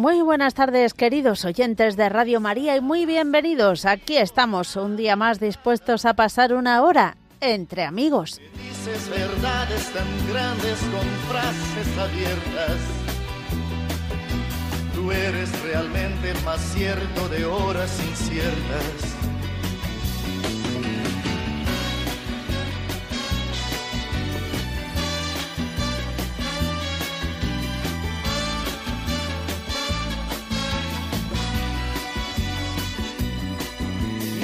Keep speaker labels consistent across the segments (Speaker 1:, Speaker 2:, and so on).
Speaker 1: Muy buenas tardes, queridos oyentes de Radio María, y muy bienvenidos. Aquí estamos, un día más dispuestos a pasar una hora entre amigos.
Speaker 2: Dices verdades tan grandes con frases abiertas. Tú eres realmente más cierto de horas inciertas.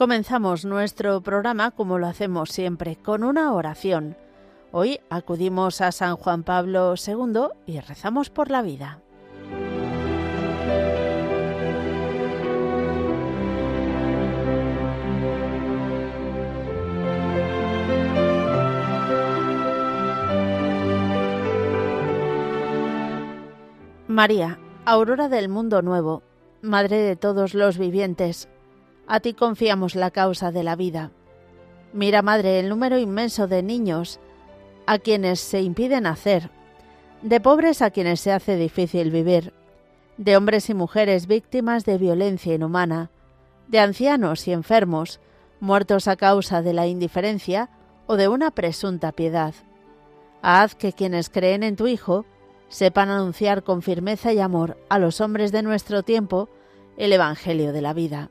Speaker 1: Comenzamos nuestro programa como lo hacemos siempre, con una oración. Hoy acudimos a San Juan Pablo II y rezamos por la vida. María, aurora del mundo nuevo, Madre de todos los vivientes, a ti confiamos la causa de la vida. Mira, Madre, el número inmenso de niños a quienes se impide nacer, de pobres a quienes se hace difícil vivir, de hombres y mujeres víctimas de violencia inhumana, de ancianos y enfermos, muertos a causa de la indiferencia o de una presunta piedad. Haz que quienes creen en tu Hijo sepan anunciar con firmeza y amor a los hombres de nuestro tiempo el Evangelio de la vida.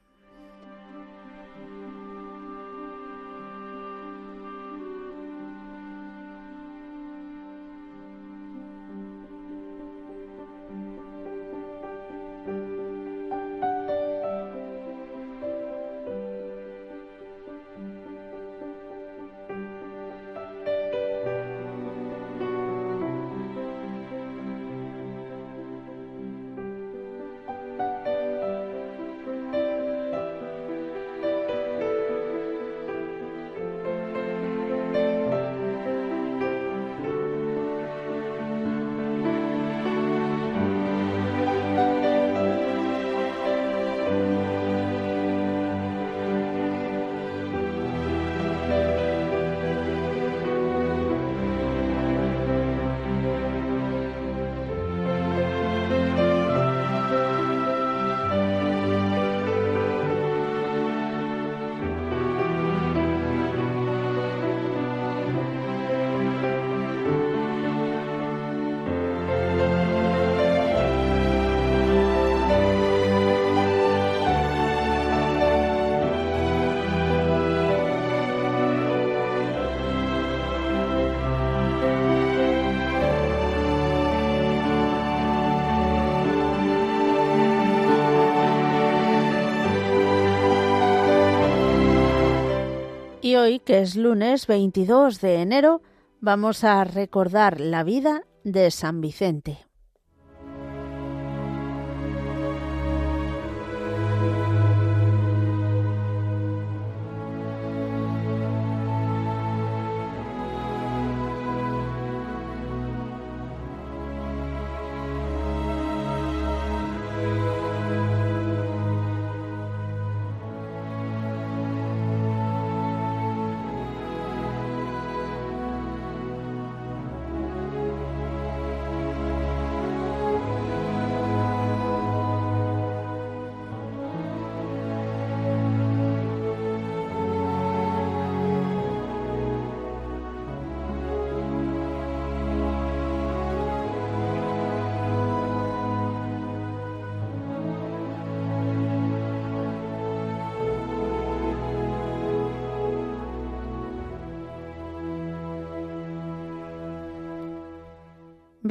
Speaker 1: Hoy, que es lunes 22 de enero, vamos a recordar la vida de San Vicente.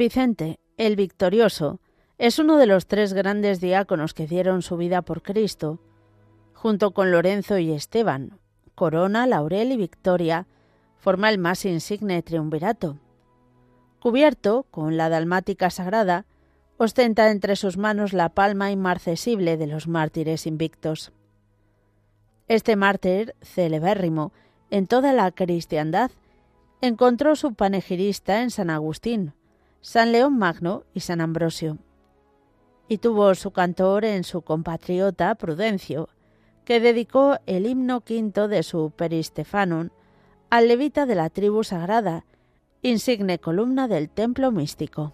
Speaker 1: Vicente, el victorioso, es uno de los tres grandes diáconos que dieron su vida por Cristo, junto con Lorenzo y Esteban. Corona, Laurel y Victoria forma el más insigne triunvirato. Cubierto con la dalmática sagrada, ostenta entre sus manos la palma inmarcesible de los mártires invictos. Este mártir celebérrimo en toda la cristiandad encontró su panegirista en San Agustín, San León Magno y San Ambrosio. Y tuvo su cantor en su compatriota Prudencio, que dedicó el himno quinto de su Peristefanum al levita de la tribu sagrada, insigne columna del templo místico.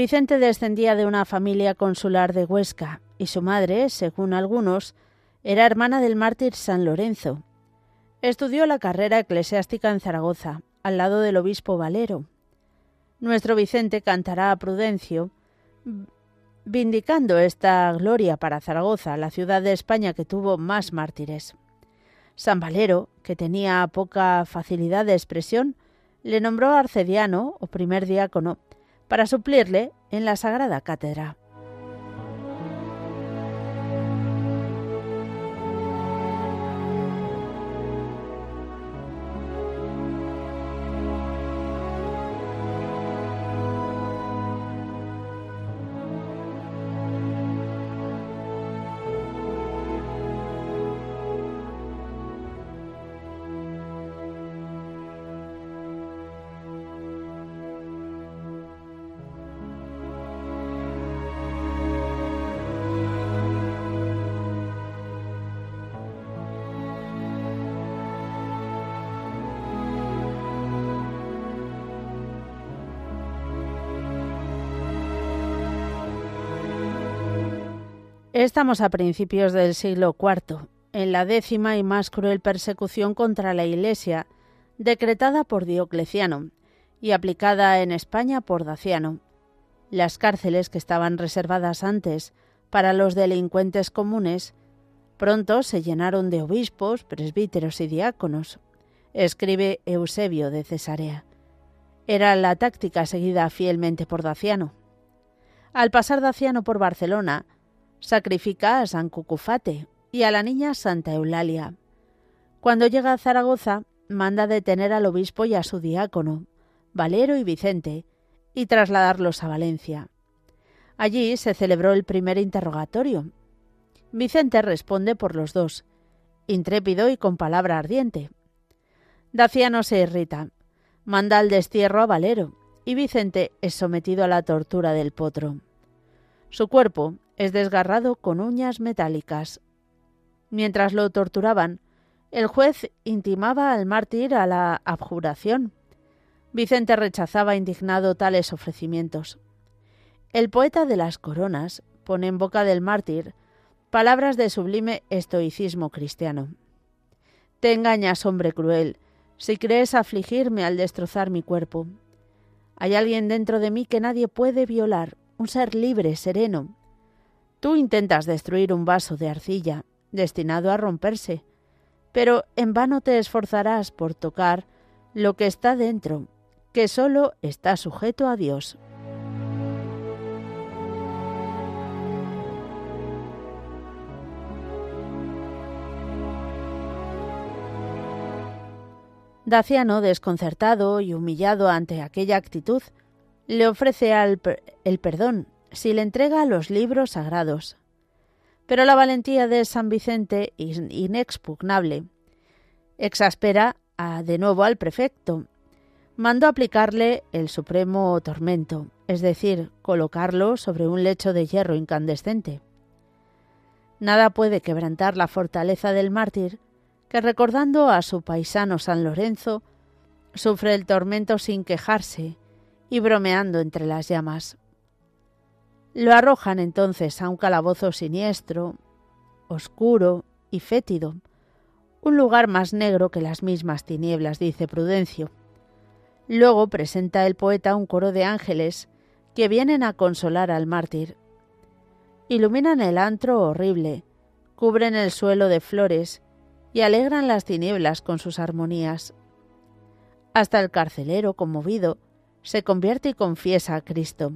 Speaker 1: Vicente descendía de una familia consular de Huesca y su madre, según algunos, era hermana del mártir San Lorenzo. Estudió la carrera eclesiástica en Zaragoza, al lado del obispo Valero. Nuestro Vicente cantará a Prudencio, vindicando esta gloria para Zaragoza, la ciudad de España que tuvo más mártires. San Valero, que tenía poca facilidad de expresión, le nombró arcediano o primer diácono para suplirle en la Sagrada Cátedra. Estamos a principios del siglo IV, en la décima y más cruel persecución contra la Iglesia, decretada por Diocleciano y aplicada en España por Daciano. Las cárceles que estaban reservadas antes para los delincuentes comunes pronto se llenaron de obispos, presbíteros y diáconos, escribe Eusebio de Cesarea. Era la táctica seguida fielmente por Daciano. Al pasar Daciano por Barcelona, sacrifica a San Cucufate y a la niña Santa Eulalia. Cuando llega a Zaragoza, manda detener al obispo y a su diácono, Valero y Vicente, y trasladarlos a Valencia. Allí se celebró el primer interrogatorio. Vicente responde por los dos, intrépido y con palabra ardiente. Daciano se irrita, manda al destierro a Valero, y Vicente es sometido a la tortura del potro. Su cuerpo es desgarrado con uñas metálicas. Mientras lo torturaban, el juez intimaba al mártir a la abjuración. Vicente rechazaba indignado tales ofrecimientos. El poeta de las coronas pone en boca del mártir palabras de sublime estoicismo cristiano. Te engañas, hombre cruel, si crees afligirme al destrozar mi cuerpo. Hay alguien dentro de mí que nadie puede violar, un ser libre, sereno, Tú intentas destruir un vaso de arcilla destinado a romperse, pero en vano te esforzarás por tocar lo que está dentro, que solo está sujeto a Dios. Daciano, desconcertado y humillado ante aquella actitud, le ofrece al el perdón si le entrega los libros sagrados. Pero la valentía de San Vicente inexpugnable. Exaspera a, de nuevo al prefecto, mandó aplicarle el supremo tormento, es decir, colocarlo sobre un lecho de hierro incandescente. Nada puede quebrantar la fortaleza del mártir, que recordando a su paisano San Lorenzo, sufre el tormento sin quejarse y bromeando entre las llamas. Lo arrojan entonces a un calabozo siniestro, oscuro y fétido, un lugar más negro que las mismas tinieblas, dice Prudencio. Luego presenta el poeta un coro de ángeles que vienen a consolar al mártir. Iluminan el antro horrible, cubren el suelo de flores y alegran las tinieblas con sus armonías. Hasta el carcelero, conmovido, se convierte y confiesa a Cristo.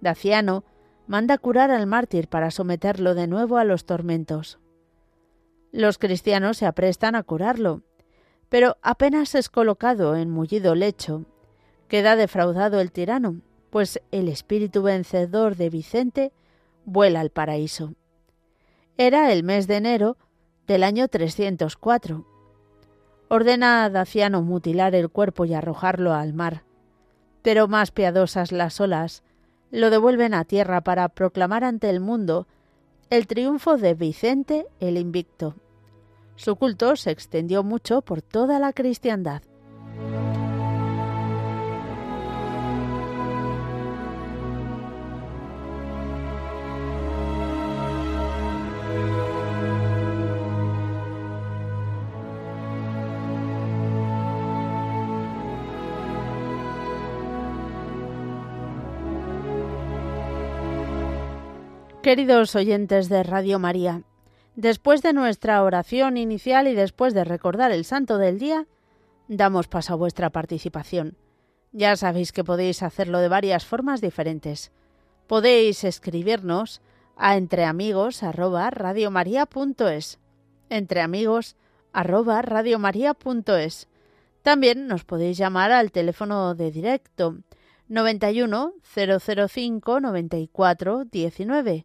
Speaker 1: Daciano manda curar al mártir para someterlo de nuevo a los tormentos. Los cristianos se aprestan a curarlo, pero apenas es colocado en mullido lecho, queda defraudado el tirano, pues el espíritu vencedor de Vicente vuela al paraíso. Era el mes de enero del año 304. Ordena a Daciano mutilar el cuerpo y arrojarlo al mar, pero más piadosas las olas lo devuelven a tierra para proclamar ante el mundo el triunfo de Vicente el Invicto. Su culto se extendió mucho por toda la cristiandad. Queridos oyentes de Radio María, después de nuestra oración inicial y después de recordar el santo del día, damos paso a vuestra participación. Ya sabéis que podéis hacerlo de varias formas diferentes. Podéis escribirnos a entreamigos@radiomaria.es. entreamigos@radiomaria.es. También nos podéis llamar al teléfono de directo 91 005 94 19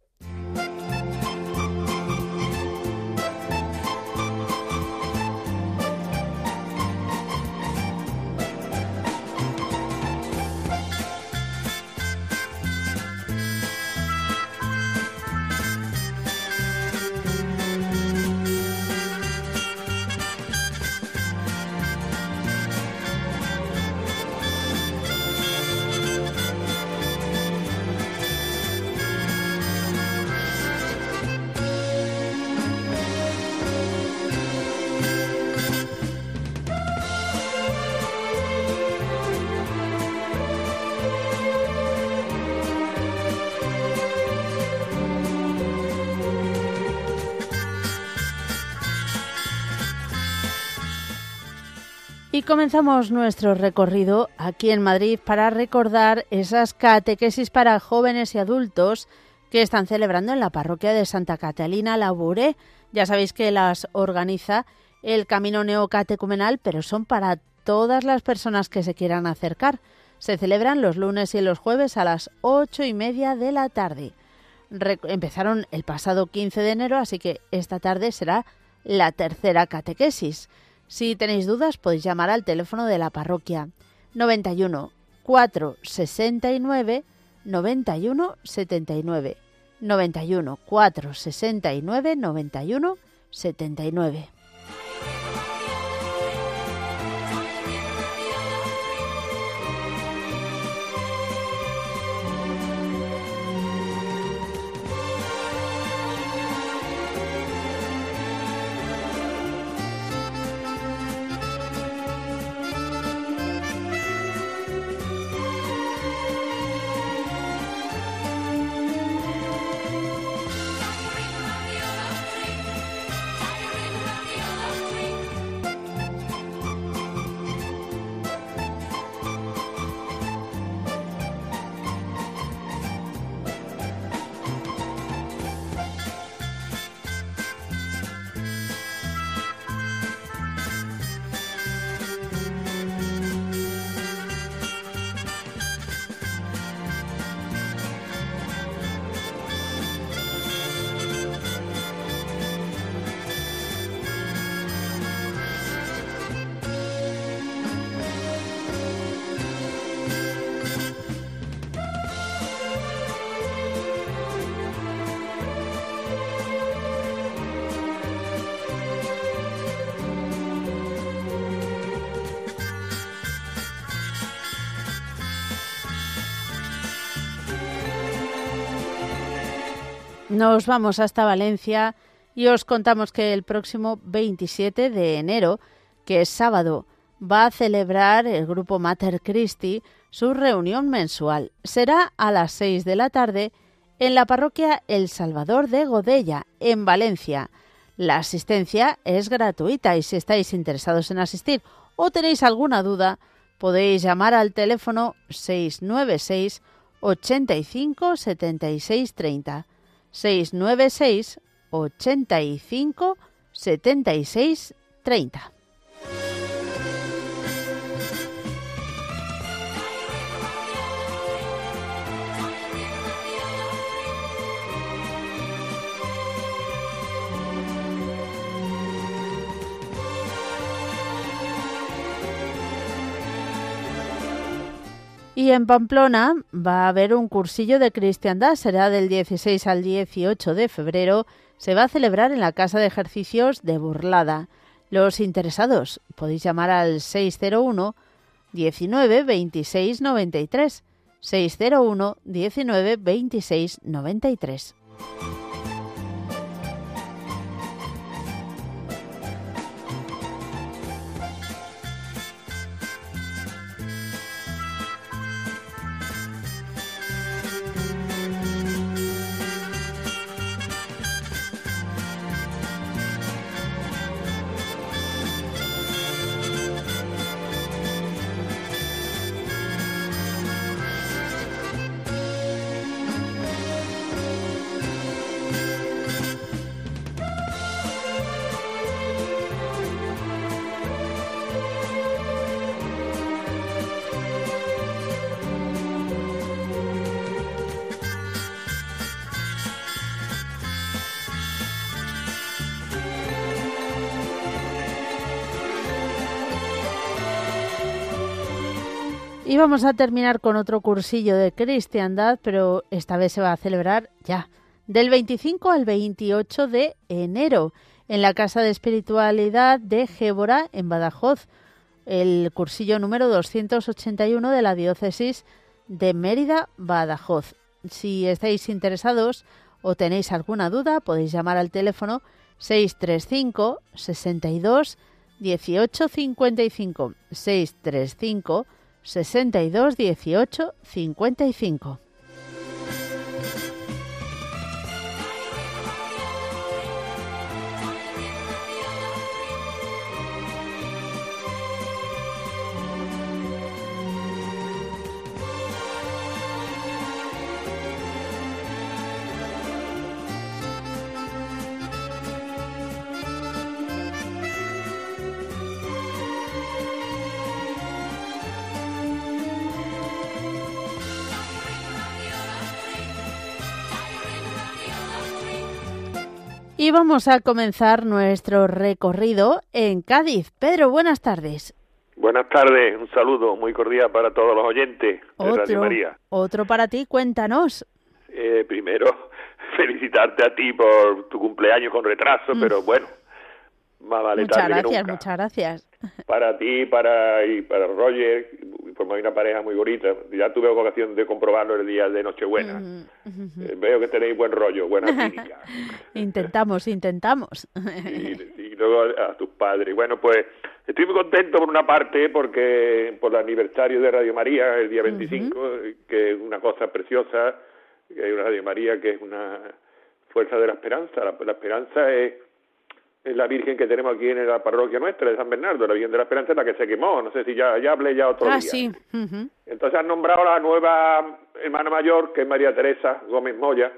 Speaker 1: Comenzamos nuestro recorrido aquí en Madrid para recordar esas catequesis para jóvenes y adultos que están celebrando en la parroquia de Santa Catalina Labouré. Ya sabéis que las organiza el Camino Neocatecumenal, pero son para todas las personas que se quieran acercar. Se celebran los lunes y los jueves a las ocho y media de la tarde. empezaron el pasado 15 de enero, así que esta tarde será la tercera catequesis. Si tenéis dudas podéis llamar al teléfono de la parroquia 91 469 91 79 91 469 91 79. Nos vamos hasta Valencia y os contamos que el próximo 27 de enero, que es sábado, va a celebrar el grupo Mater Christi su reunión mensual. Será a las 6 de la tarde en la parroquia El Salvador de Godella, en Valencia. La asistencia es gratuita y si estáis interesados en asistir o tenéis alguna duda, podéis llamar al teléfono 696 85 76 30. 696 85 76 30. Y en Pamplona va a haber un cursillo de cristiandad, será del 16 al 18 de febrero, se va a celebrar en la Casa de Ejercicios de Burlada. Los interesados podéis llamar al 601 19 26 93 601 19 26 93. Vamos a terminar con otro cursillo de cristiandad, pero esta vez se va a celebrar ya, del 25 al 28 de enero, en la Casa de Espiritualidad de Gébora, en Badajoz, el cursillo número 281 de la Diócesis de Mérida, Badajoz. Si estáis interesados o tenéis alguna duda, podéis llamar al teléfono 635 62 18 55 635 62 18 55. Y vamos a comenzar nuestro recorrido en Cádiz. Pedro, buenas tardes.
Speaker 3: Buenas tardes, un saludo muy cordial para todos los oyentes de Radio María.
Speaker 1: Otro para ti, cuéntanos.
Speaker 3: Eh, primero, felicitarte a ti por tu cumpleaños con retraso, pero mm. bueno,
Speaker 1: más vale muchas gracias, muchas gracias.
Speaker 3: Para ti, para y para Roger, hay una pareja muy bonita. Ya tuve ocasión de comprobarlo el día de Nochebuena. Eh, veo que tenéis buen rollo, buena química.
Speaker 1: intentamos, intentamos.
Speaker 3: y, luego a, tus padres. Bueno, pues estoy muy contento por una parte porque por el aniversario de Radio María, el día 25, que es una cosa preciosa, que hay una Radio María que es una fuerza de la esperanza. la esperanza es es la Virgen que tenemos aquí en la parroquia nuestra de San Bernardo, la Virgen de la Esperanza, la que se quemó, no sé si ya, ya hablé ya otro ah, día.
Speaker 1: Sí.
Speaker 3: Entonces han nombrado a la nueva hermana mayor, que es María Teresa Gómez Moya,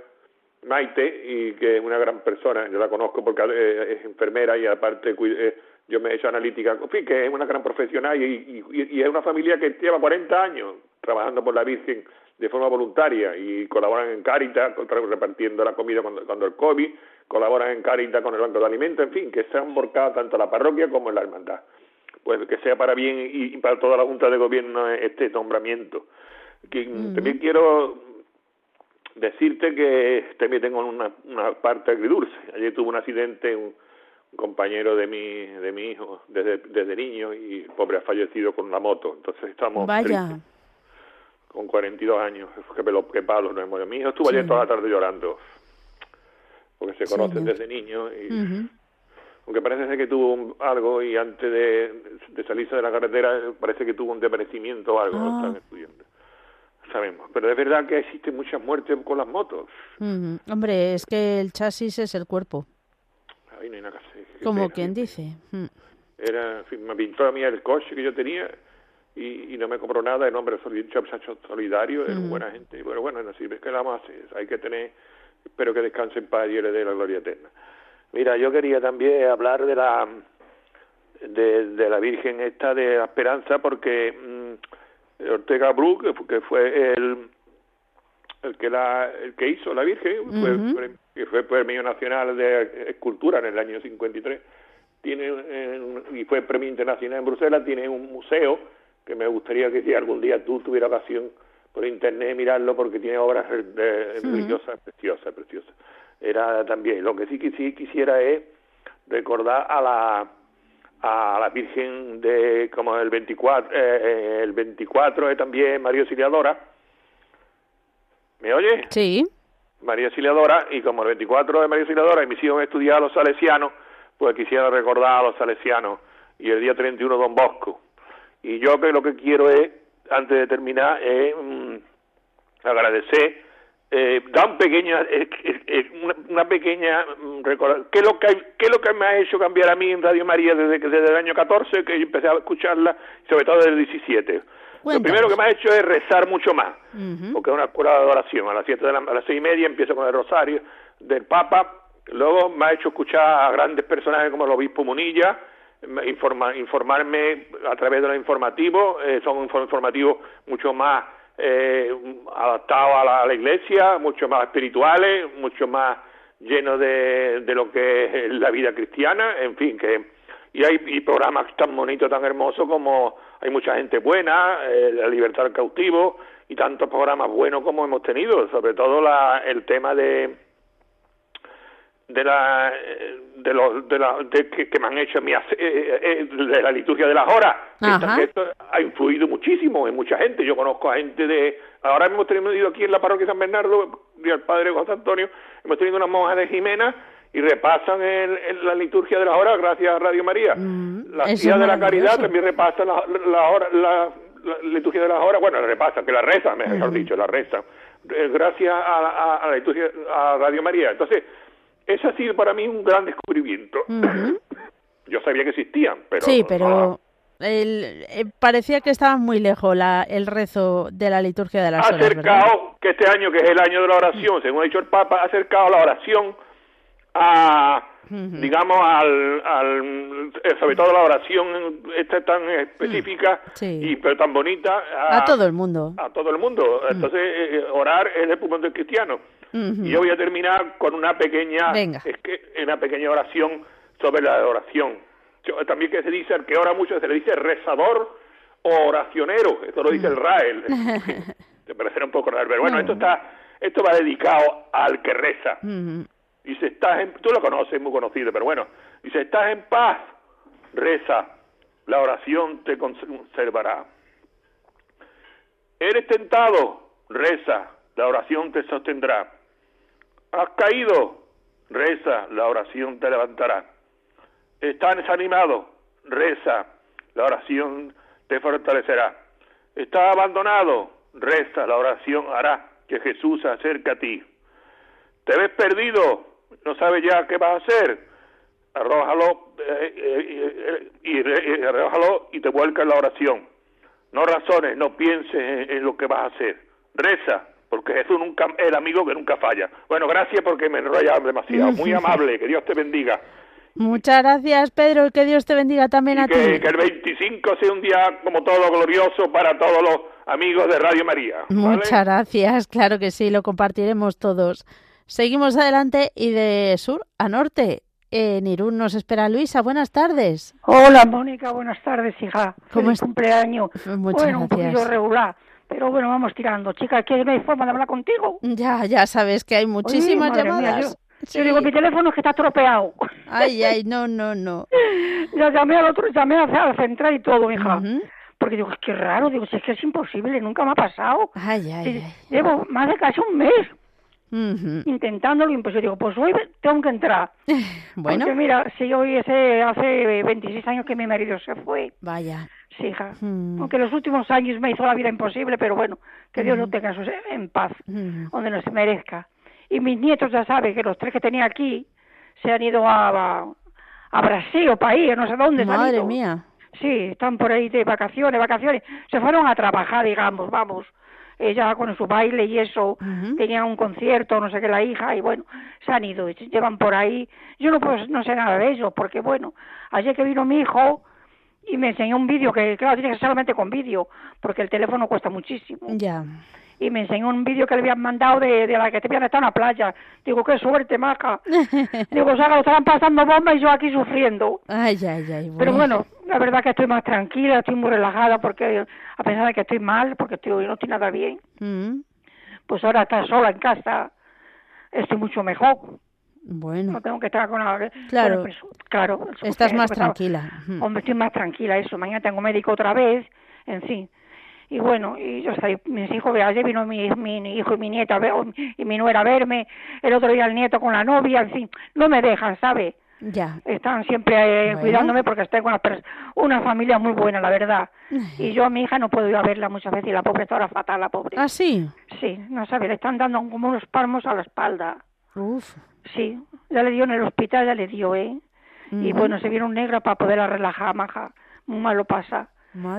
Speaker 3: Maite, y que es una gran persona, yo la conozco porque eh, es enfermera y aparte eh, yo me he hecho analítica, en fin, que es una gran profesional y, y, es una familia que lleva 40 años trabajando por la Virgen de forma voluntaria y colaboran en Caritas repartiendo la comida cuando, cuando el COVID, colaboran en Caritas con el Banco de Alimentos, en fin, que se han volcado tanto la parroquia como en la hermandad. Pues que sea para bien y, para toda la Junta de Gobierno este nombramiento. También quiero decirte que también tengo una, una parte agridulce. Ayer tuve un accidente, un, compañero de mi de mi hijo desde, desde niño y el pobre ha fallecido con la moto. Entonces estamos
Speaker 1: Vaya.
Speaker 3: con 42 años. Qué, pelo, qué palos nos hemos Mi hijo estuvo ayer toda la tarde llorando porque se conocen desde niños. Y, Aunque parece ser que tuvo algo y antes de, salirse de la carretera parece que tuvo un desaparecimiento o algo, ah. están estudiando. Sabemos, pero es verdad que existen muchas muertes con las motos.
Speaker 1: Hombre, es que el chasis es el cuerpo.
Speaker 3: Ahí no hay nada
Speaker 1: que Como quien dice. Mm.
Speaker 3: Era, me pintó a mí el coche que yo tenía y, no me compró nada, el hombre solidario, es buena gente. Pero bueno, no sirve, que la más Hay que tener, espero que descanse en paz y le dé la gloria eterna. Mira, yo quería también hablar de la de, la Virgen esta de la Esperanza porque mm, Ortega Bru, que fue el el que la el que hizo la Virgen, fue, que fue Premio Nacional de Escultura en el año 53, tiene y fue Premio Internacional en Bruselas, tiene un museo que me gustaría que si algún día tú tuvieras ocasión por internet mirarlo porque tiene obras religiosas preciosas, preciosas. Era también, lo que sí, sí quisiera es recordar a la a la Virgen de como el 24 eh, eh, el 24 es también María Auxiliadora. ¿Me oye?
Speaker 1: Sí.
Speaker 3: María Auxiliadora y como el 24 de María Auxiliadora y mis hijos han estudiado a los salesianos, pues quisiera recordar a los salesianos y el día 31 Don Bosco y yo que lo que quiero es, antes de terminar, es mm, agradecer, eh, dar un pequeño, eh, eh, una, pequeña mm, ¿Qué es, lo que, ¿Qué es lo que me ha hecho cambiar a mí en Radio María desde, desde el año 14, que yo empecé a escucharla, sobre todo desde el 17? Lo primero que me ha hecho es rezar mucho más, porque es una cura de adoración. A las siete de la, a las seis y media empiezo con el rosario del Papa. Luego me ha hecho escuchar a grandes personajes como el obispo Munilla, informa, informarme a través de los informativos, eh, son informativos mucho más eh, adaptados a la, iglesia, mucho más espirituales, mucho más llenos de, de lo que es la vida cristiana, en fin, que y hay y programas tan bonitos, tan hermosos como hay mucha gente buena, eh, la libertad del cautivo y tantos programas buenos como hemos tenido, sobre todo la, el tema de de la de los de la de que, me han hecho mi, eh, eh, eh, de la liturgia de las horas. Esto ha influido muchísimo en mucha gente. Yo conozco a gente de ahora hemos tenido aquí en la parroquia San Bernardo y al padre José Antonio hemos tenido unas monjas de Jimena y repasan el, la liturgia de las horas gracias a Radio María. Mm, la las de la caridad también repasan la, la, la, liturgia de las horas. Bueno la repasan que la rezan mejor mm. dicho la rezan. Gracias a, a la liturgia a Radio María. Entonces ese ha sido para mí un gran descubrimiento. Yo sabía que existían, pero...
Speaker 1: Sí, pero... Eh, parecía que estaba muy lejos la, el rezo de la liturgia de las
Speaker 3: ha acercado, que este año, que es el año de la oración, según ha dicho el Papa, ha acercado la oración a, digamos, al, al, eh, sobre todo la oración esta tan específica y pero tan bonita.
Speaker 1: A, todo el mundo.
Speaker 3: A todo el mundo. Entonces, eh, orar es el pulmón del cristiano. Y yo voy a terminar con una pequeña, es que, una pequeña oración sobre la oración. también que se dice, que ora mucho se le dice rezador o oracionero, esto lo dice el Rael. Te parecerá un poco raro, pero bueno, esto está, esto va dedicado al que reza. Dice, estás en, tú lo conoces, muy conocido, pero bueno, dice, estás en paz, reza, la oración te conservará. Eres tentado, reza, la oración te sostendrá. Has caído, reza, la oración te levantará. Estás desanimado, reza, la oración te fortalecerá. Estás abandonado, reza, la oración hará que Jesús se acerque a ti. Te ves perdido, no sabes ya qué vas a hacer. Arrójalo eh, eh, eh, y arrójalo y te vuelca en la oración. No razones, no pienses en lo que vas a hacer. Reza, porque Jesús nunca el amigo que nunca falla. Bueno, gracias porque me enrolla demasiado. Muy amable, que Dios te bendiga.
Speaker 1: Muchas gracias, Pedro, y que Dios te bendiga también a
Speaker 3: ti. Que el 25 sea un día como todo glorioso para todos los amigos de Radio María.
Speaker 1: Muchas gracias, claro que sí, lo compartiremos todos. Seguimos adelante y de sur a norte. En Irún nos espera Luisa. Buenas tardes.
Speaker 4: Hola, Mónica. Buenas tardes, hija.
Speaker 1: ¿Cómo
Speaker 4: es? cumpleaños.
Speaker 1: Muchas
Speaker 4: bueno,
Speaker 1: gracias.
Speaker 4: un poquito regular. Pero bueno, vamos tirando. Chica, ¿qué no hay forma de hablar contigo?
Speaker 1: Ya, ya sabes que hay muchísimas llamadas.
Speaker 4: yo, digo, mi teléfono es que está estropeado.
Speaker 1: Ay, ay, no, no, no.
Speaker 4: ya llamé al otro, llamé a la central y todo, hija. Porque digo, es que raro, digo, si es que es imposible, nunca me ha pasado.
Speaker 1: Ay, ay, ay.
Speaker 4: Llevo más de casi un mes intentándolo y pues yo digo, pues hoy tengo que entrar.
Speaker 1: bueno.
Speaker 4: Porque mira, si hoy ese, hace 26 años que mi marido se fue.
Speaker 1: Vaya.
Speaker 4: Sí, hija. Mm. Aunque los últimos años me hizo la vida imposible, pero bueno, que Dios lo tenga en paz, donde nos merezca. Y mis nietos ya saben que los tres que tenía aquí se han ido a, a, Brasil o país, no sé dónde.
Speaker 1: Madre mía.
Speaker 4: Sí, están por ahí de vacaciones, vacaciones. Se fueron a trabajar, digamos, vamos ella con su baile y eso, tenía un concierto, no sé qué, la hija, y bueno, se han ido, llevan por ahí. Yo no, pues, no sé nada de eso, porque bueno, ayer que vino mi hijo y me enseñó un vídeo, que claro, tiene que ser solamente con vídeo, porque el teléfono cuesta muchísimo.
Speaker 1: Ya
Speaker 4: y me enseñó un vídeo que le habían mandado de, de la que te habían estado en la playa. Digo, qué suerte, maja. Digo, o sea, lo estaban pasando bombas y yo aquí sufriendo.
Speaker 1: Ay, ay, ay.
Speaker 4: Pero bueno, la verdad que estoy más tranquila, estoy muy relajada porque a pesar de que estoy mal, porque estoy, no estoy nada bien, mm. pues ahora estar sola en casa, estoy mucho mejor.
Speaker 1: Bueno.
Speaker 4: No tengo que estar con la...
Speaker 1: Claro.
Speaker 4: Pues, claro.
Speaker 1: Estás más tranquila.
Speaker 4: Hombre, estoy más tranquila, eso. Mañana tengo médico otra vez, en fin y bueno, y yo estoy, mis hijos, ayer vino mi, mi hijo y mi nieta y mi nuera a verme, el otro día el nieto con la novia, en fin, no me dejan, ¿sabe?
Speaker 1: Ya.
Speaker 4: Están siempre eh, cuidándome porque estoy con una, una, familia muy buena, la verdad. Y yo a mi hija no puedo ir a verla muchas veces y la pobre está ahora fatal, la pobre.
Speaker 1: ¿Ah, sí?
Speaker 4: Sí, no sabe, le están dando como unos palmos a la espalda.
Speaker 1: Uf.
Speaker 4: Sí, ya le dio en el hospital, ya le dio, ¿eh? Y bueno, se viene un negro para poderla relajar, maja. Muy malo pasa.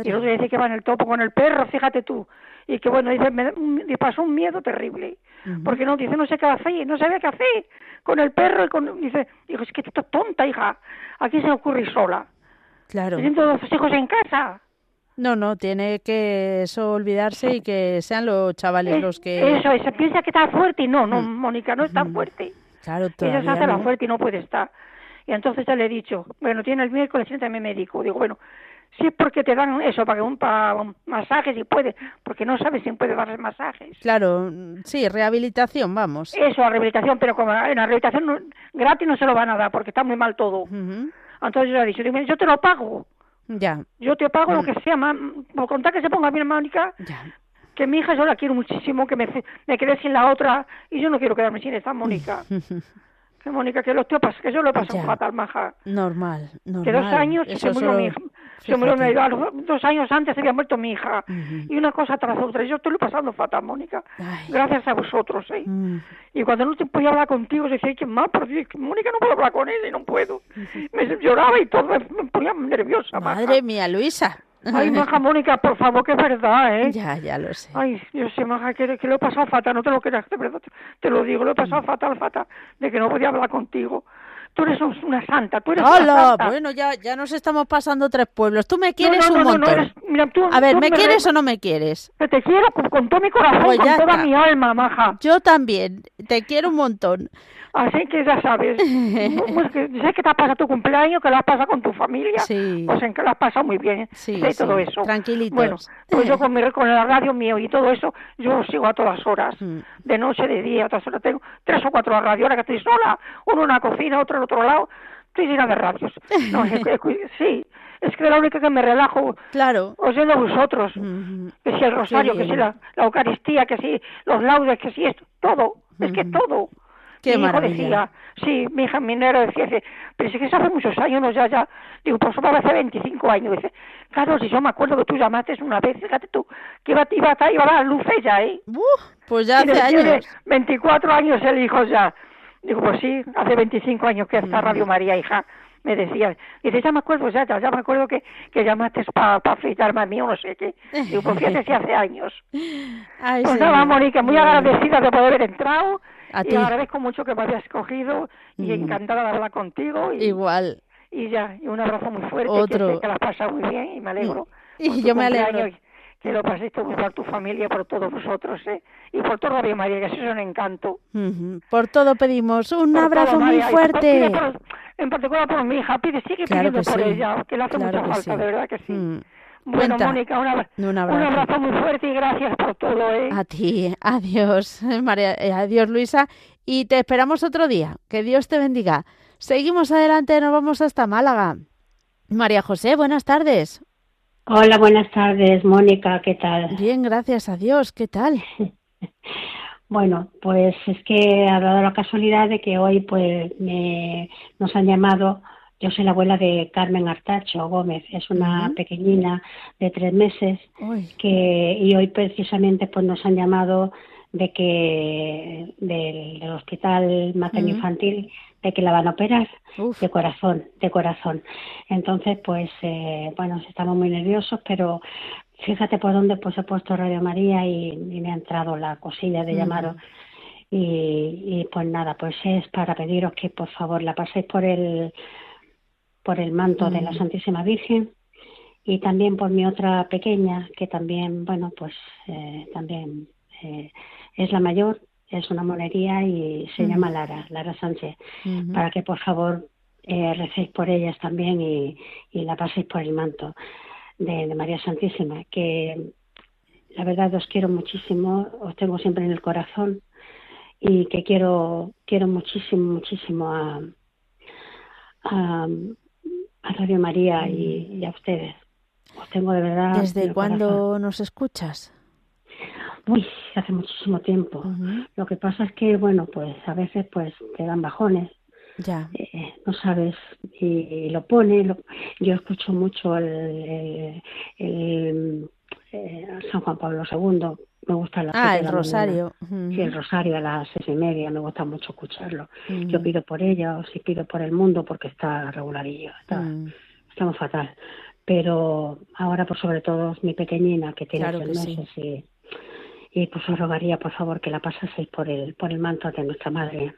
Speaker 4: Y el otro dice que va en el topo con el perro, fíjate tú. Y que bueno, dice, me, pasó un miedo terrible. Porque no, dice, no sé qué hacer, no sabía qué hacer con el perro. Y con, dice, dijo, es que tú estás tonta, hija. Aquí se ocurre sola.
Speaker 1: Claro.
Speaker 4: Teniendo todos los hijos en casa.
Speaker 1: No, no, tiene que eso olvidarse y que sean los chavales los que...
Speaker 4: Eso, se piensa que está fuerte y no, no, mm. Mónica, no es tan fuerte.
Speaker 1: Claro,
Speaker 4: Ella se hace la fuerte y no puede estar. Y entonces ya le he dicho, bueno, tiene el miércoles, siéntame médico. Digo, bueno, Sí, porque te dan eso para un, para un masaje si puede, porque no sabes si puede darles masajes.
Speaker 1: Claro, sí, rehabilitación, vamos.
Speaker 4: Eso, rehabilitación, pero como en la rehabilitación gratis no se lo van a dar porque está muy mal todo. Entonces yo le he dicho, yo te lo pago.
Speaker 1: Ya.
Speaker 4: Yo te pago lo que sea, por contar que se ponga bien Mónica, que mi hija yo la quiero muchísimo, que me, me quedé sin la otra y yo no quiero quedarme sin esta Mónica. que Mónica, que lo que yo lo he pasado fatal, maja.
Speaker 1: Normal, normal.
Speaker 4: Que dos años se murió mi hija. Se murió mi hija. Dos años antes había muerto mi hija. Y una cosa tras otra. Yo estoy pasando fatal, Mónica. Gracias a vosotros, ¿eh? Mm. Y cuando no te podía hablar contigo, decía, ¿qué más? Por Dios, Mónica, no puedo hablar con él y no puedo. Me lloraba y todo, me ponía nerviosa,
Speaker 1: Madre mía, Luisa.
Speaker 4: Ay, maja Mónica, por favor, que es verdad, ¿eh?
Speaker 1: Ya, ya lo sé.
Speaker 4: Ay, yo sé, maja, que, que lo he pasado fatal, no te lo creas, de verdad, te, lo digo, lo he pasado mm. fatal, fatal, de que no podía hablar contigo. Tú eres una santa, tú eres una santa.
Speaker 1: Bueno, ya, ya nos estamos pasando tres pueblos. Tú me quieres un montón. mira, tú, a ver, ¿me, quieres o no me quieres?
Speaker 4: Que te quiero con, todo mi corazón, pues con toda mi alma, maja.
Speaker 1: Yo también, te quiero un montón.
Speaker 4: Así que ya sabes, pues sé que te has pasado tu cumpleaños, que lo has pasado con tu familia,
Speaker 1: sí.
Speaker 4: pues en que lo has pasado muy bien,
Speaker 1: sí,
Speaker 4: sé todo eso.
Speaker 1: Tranquilitos.
Speaker 4: Bueno, pues yo con, mi, con la radio mío y todo eso, yo sigo a todas horas, mm. de noche, de día, a todas horas. Tengo tres o cuatro radios, ahora que estoy sola, uno en una cocina, otro en otro lado, estoy llena de radios. No, sí, es que la única que me relajo
Speaker 1: claro.
Speaker 4: os de vosotros. Que si el rosario que si la, la, eucaristía que si los laudes que si esto todo. Es que todo
Speaker 1: Qué
Speaker 4: mi
Speaker 1: hijo
Speaker 4: decía, sí, mi hija minera decía, pero si que eso hace muchos años, no, ya, ya, digo, pues eso hace 25 años, dice, claro, si yo me acuerdo que tú llamaste una vez, fíjate tú, que iba, iba, iba a dar luz ella, ¿eh?
Speaker 1: pues ya hace años.
Speaker 4: 24 años el hijo ya. Digo, pues sí, hace 25 años que está Radio María, hija me decía, dice, ya me acuerdo, ya, ya, me acuerdo que, que llamaste para pa afeitarme a mí o no sé qué. Digo, pues fíjate si hace años.
Speaker 1: Ay,
Speaker 4: pues nada, Mónica, muy agradecida de poder haber entrado y agradezco mucho que me hayas escogido y mm. encantada de hablar contigo. Y,
Speaker 1: Igual.
Speaker 4: Y ya, y un abrazo muy fuerte,
Speaker 1: Otro.
Speaker 4: Que, la has pasado muy bien y me alegro.
Speaker 1: Y, yo me alegro.
Speaker 4: Que lo paséis muy por tu familia, por todos vosotros, ¿eh? Y por todo Radio María, que eso es un encanto.
Speaker 1: Por todo pedimos un abrazo muy fuerte.
Speaker 4: en particular por mi hija, pide, sigue pidiendo por ella, que le hace mucha falta, de verdad que sí. Mm. Bueno, Mónica, un abrazo. muy fuerte y gracias por todo. ¿eh?
Speaker 1: A ti, adiós, María, eh, adiós Luisa, y te esperamos otro día. Que Dios te bendiga. Seguimos adelante, nos vamos hasta Málaga. María José, buenas tardes.
Speaker 5: Hola, buenas tardes, Mónica, ¿qué tal?
Speaker 1: Bien, gracias a Dios, ¿qué tal?
Speaker 5: Bueno, pues es que ha dado la casualidad de que hoy pues me, nos han llamado, yo soy la abuela de Carmen Artacho Gómez, es una pequeñina de tres meses que y hoy precisamente pues nos han llamado de que del, hospital materno infantil de que la van a operar de corazón, de corazón. Entonces, pues, eh, bueno, estamos muy nerviosos, pero fíjate por dónde pues he puesto Radio María y, me ha entrado la cosilla de llamaros. Y, pues nada, pues es para pediros que por favor la paséis por el por el manto de la Santísima Virgen y también por mi otra pequeña que también bueno pues eh, también eh, es la mayor es una monería y se llama Lara Lara Sánchez para que por favor eh, recéis por ellas también y, y la paséis por el manto de, María Santísima, que la verdad os quiero muchísimo, os tengo siempre en el corazón y que quiero quiero muchísimo, muchísimo a, a, Radio María y, a ustedes. Os tengo de verdad.
Speaker 1: ¿Desde cuándo nos escuchas?
Speaker 5: Uy, hace muchísimo tiempo. Lo que pasa es que, bueno, pues a veces pues te dan bajones
Speaker 1: ya.
Speaker 5: Eh, no sabes, y, lo pone. yo escucho mucho el, el, eh, San Juan Pablo II. Me gusta la
Speaker 1: Ah, el Rosario.
Speaker 5: Sí, el Rosario a las seis y media. Me gusta mucho escucharlo. Yo pido por ella, o si pido por el mundo, porque está regularillo. Está, Estamos fatal. Pero ahora, por sobre todo, mi pequeñina, que tiene seis meses y y pues os rogaría por favor que la pasaseis por el por el manto de nuestra madre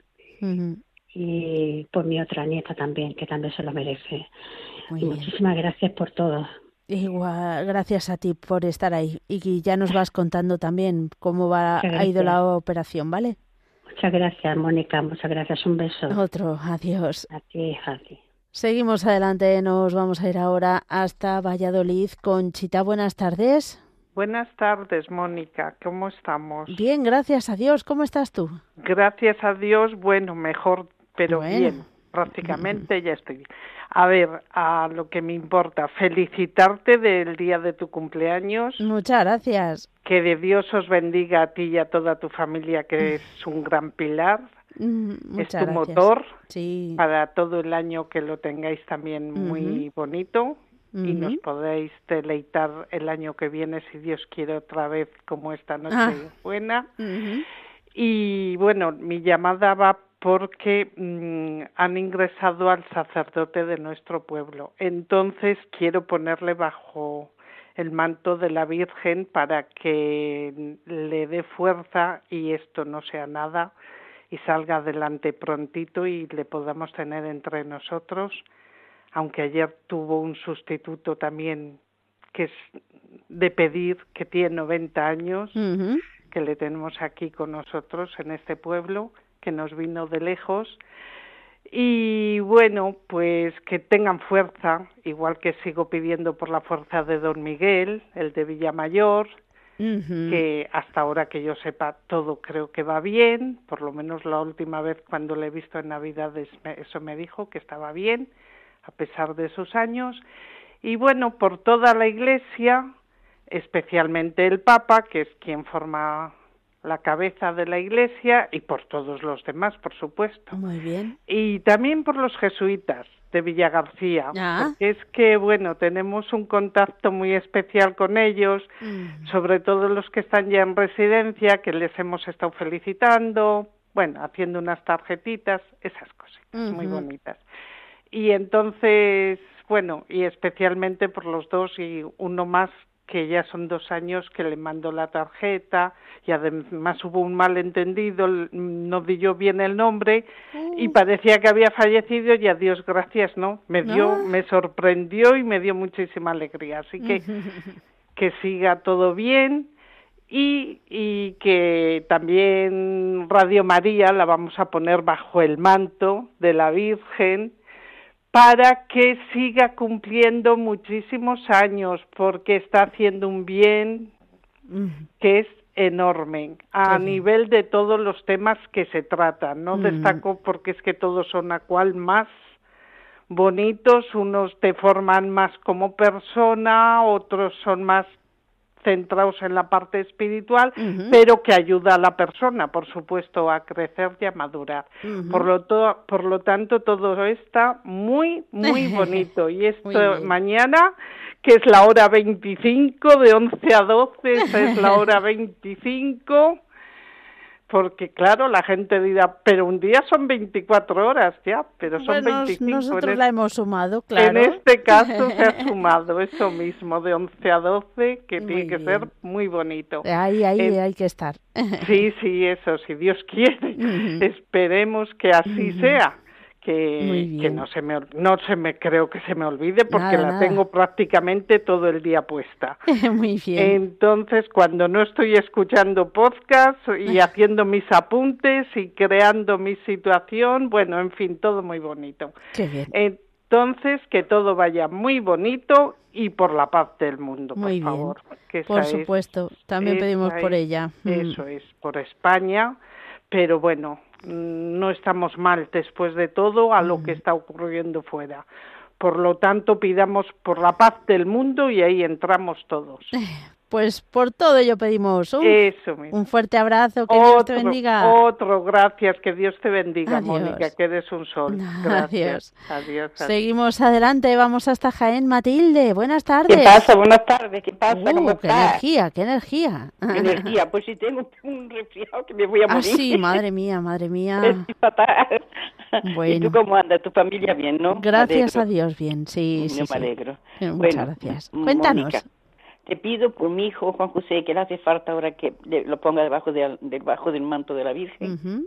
Speaker 5: y por mi otra nieta también, que también se lo merece. muchísimas gracias por todo.
Speaker 1: Igual, gracias a ti por estar ahí y ya nos vas contando también cómo va, ha ido la operación, ¿vale?
Speaker 5: Muchas gracias, Mónica, muchas gracias, un beso.
Speaker 1: Otro, adiós.
Speaker 5: A ti, a ti.
Speaker 1: Seguimos adelante, nos vamos a ir ahora hasta Valladolid. con Chita. buenas tardes.
Speaker 6: Buenas tardes, Mónica. ¿Cómo estamos?
Speaker 1: Bien, gracias a Dios. ¿Cómo estás tú?
Speaker 6: Gracias a Dios, bueno, mejor pero bien, prácticamente ya estoy bien. A ver, a lo que me importa, felicitarte del día de tu cumpleaños.
Speaker 1: Muchas gracias.
Speaker 6: Que de Dios os bendiga a ti y a toda tu familia, que es un gran pilar.
Speaker 1: Mm,
Speaker 6: es tu motor
Speaker 1: sí.
Speaker 6: para todo el año que lo tengáis también muy bonito y nos podéis deleitar el año que viene, si Dios quiere, otra vez como esta noche ah. buena. Y bueno, mi llamada va porque mm, han ingresado al sacerdote de nuestro pueblo. Entonces quiero ponerle bajo el manto de la Virgen para que le dé fuerza y esto no sea nada y salga adelante prontito y le podamos tener entre nosotros, aunque ayer tuvo un sustituto también que es de pedir, que tiene 90 años, que le tenemos aquí con nosotros en este pueblo que nos vino de lejos. Y bueno, pues que tengan fuerza, igual que sigo pidiendo por la fuerza de Don Miguel, el de Villamayor, que hasta ahora que yo sepa todo creo que va bien, por lo menos la última vez cuando le he visto en Navidades eso me dijo que estaba bien, a pesar de esos años. Y bueno, por toda la Iglesia, especialmente el Papa, que es quien forma la cabeza de la Iglesia y por todos los demás, por supuesto.
Speaker 1: Muy bien.
Speaker 6: Y también por los jesuitas de Villa García.
Speaker 1: Ah.
Speaker 6: es que, bueno, tenemos un contacto muy especial con ellos, mm. sobre todo los que están ya en residencia, que les hemos estado felicitando, bueno, haciendo unas tarjetitas, esas cosas muy bonitas. Y entonces, bueno, y especialmente por los dos y uno más que ya son dos años que le mando la tarjeta y además hubo un malentendido, no di yo bien el nombre y mm. parecía que había fallecido y a Dios gracias, ¿no? Me dio, me sorprendió y me dio muchísima alegría, así que que siga todo bien y, y que también Radio María la vamos a poner bajo el manto de la Virgen para que siga cumpliendo muchísimos años, porque está haciendo un bien que es enorme a nivel de todos los temas que se tratan. No destaco porque es que todos son a cual más bonitos, unos te forman más como persona, otros son más centrados en la parte espiritual, pero que ayuda a la persona, por supuesto, a crecer y a madurar. por, lo por lo tanto, todo está muy, muy bonito. Y esto mañana, que es la hora 25, de 11 a 12, esa es la hora 25 porque claro, la gente dirá, pero un día son 24 horas ya, pero son bueno, 25.
Speaker 1: Nosotros la hemos sumado, claro.
Speaker 6: En este caso se ha sumado eso mismo, de 11 a 12, que tiene que ser muy bonito.
Speaker 1: Ahí, ahí hay que estar.
Speaker 6: Sí, sí, eso, si Dios quiere. Esperemos que así sea que, no se me no se me creo que se me olvide porque la tengo prácticamente todo el día puesta.
Speaker 1: Muy bien.
Speaker 6: Entonces, cuando no estoy escuchando podcast y haciendo mis apuntes y creando mi situación, bueno, en fin, todo muy bonito.
Speaker 1: Qué bien.
Speaker 6: Entonces, que todo vaya muy bonito y por la paz del mundo, por
Speaker 1: muy
Speaker 6: favor.
Speaker 1: Que por supuesto, también pedimos por ella.
Speaker 6: Eso es, por España, pero bueno, no estamos mal después de todo a lo que está ocurriendo fuera. Por lo tanto, pidamos por la paz del mundo y ahí entramos todos.
Speaker 1: Pues por todo ello pedimos un, un fuerte abrazo, que Dios te bendiga.
Speaker 6: Otro, gracias, que Dios te bendiga, Mónica, que eres un sol.
Speaker 1: Gracias. Adiós. Seguimos adelante, vamos hasta Jaén, Matilde, buenas tardes.
Speaker 7: ¿Qué pasa? Buenas tardes, ¿qué pasa? Uh,
Speaker 1: qué energía, qué energía.
Speaker 7: ¿Qué energía? Pues si tengo un resfriado que me voy a morir.
Speaker 1: Ah, sí, madre mía, madre mía.
Speaker 7: Es fatal. Bueno. ¿Y tú cómo andas? ¿Tu familia bien, no?
Speaker 1: Gracias a Dios, bien, sí, sí.
Speaker 7: me alegro.
Speaker 1: Muchas gracias. Cuéntanos
Speaker 7: te pido por mi hijo Juan José que le hace falta ahora que lo ponga debajo, debajo del manto de la Virgen.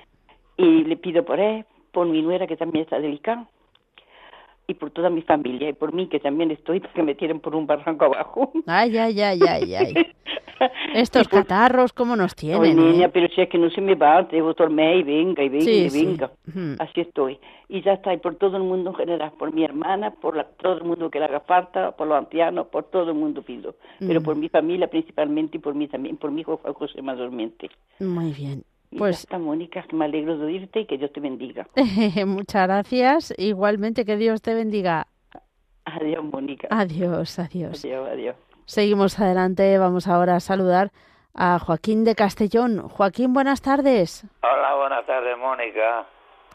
Speaker 7: Y le pido por él, por mi nuera que también está delicada y por toda mi familia y por mí que también estoy que me tiren por un barranco abajo.
Speaker 1: Ay, ay, ay, ay, ay. Estos catarros, ¿cómo nos tienen?
Speaker 7: niña, eh? pero si es que no se me va, debo dormir y venga, y venga, y venga. Así estoy. Y ya está, y por todo el mundo en general, por mi hermana, por todo el mundo que le haga falta, por los ancianos, por todo el mundo pido. Pero por mi familia principalmente y por mí también, por mi hijo José mayormente.
Speaker 1: Muy bien. Pues
Speaker 7: está Mónica, me alegro de oírte y que Dios te bendiga.
Speaker 1: Muchas gracias. Igualmente que Dios te bendiga.
Speaker 7: Adiós, Mónica.
Speaker 1: Adiós, adiós.
Speaker 7: Adiós, adiós.
Speaker 1: Seguimos adelante. Vamos ahora a saludar a Joaquín de Castellón. Joaquín, buenas tardes.
Speaker 8: Hola, buenas tardes, Mónica.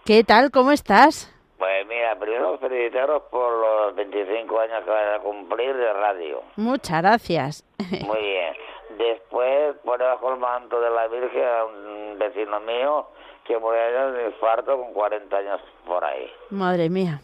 Speaker 1: ¿Qué tal? ¿Cómo estás?
Speaker 8: Pues mira, primero felicitaros por los 25 años que van a cumplir de radio.
Speaker 1: Muchas gracias.
Speaker 8: Muy bien. Después pone bajo el manto de la Virgen a un vecino mío que murió de infarto con 40 años por ahí.
Speaker 1: Madre mía.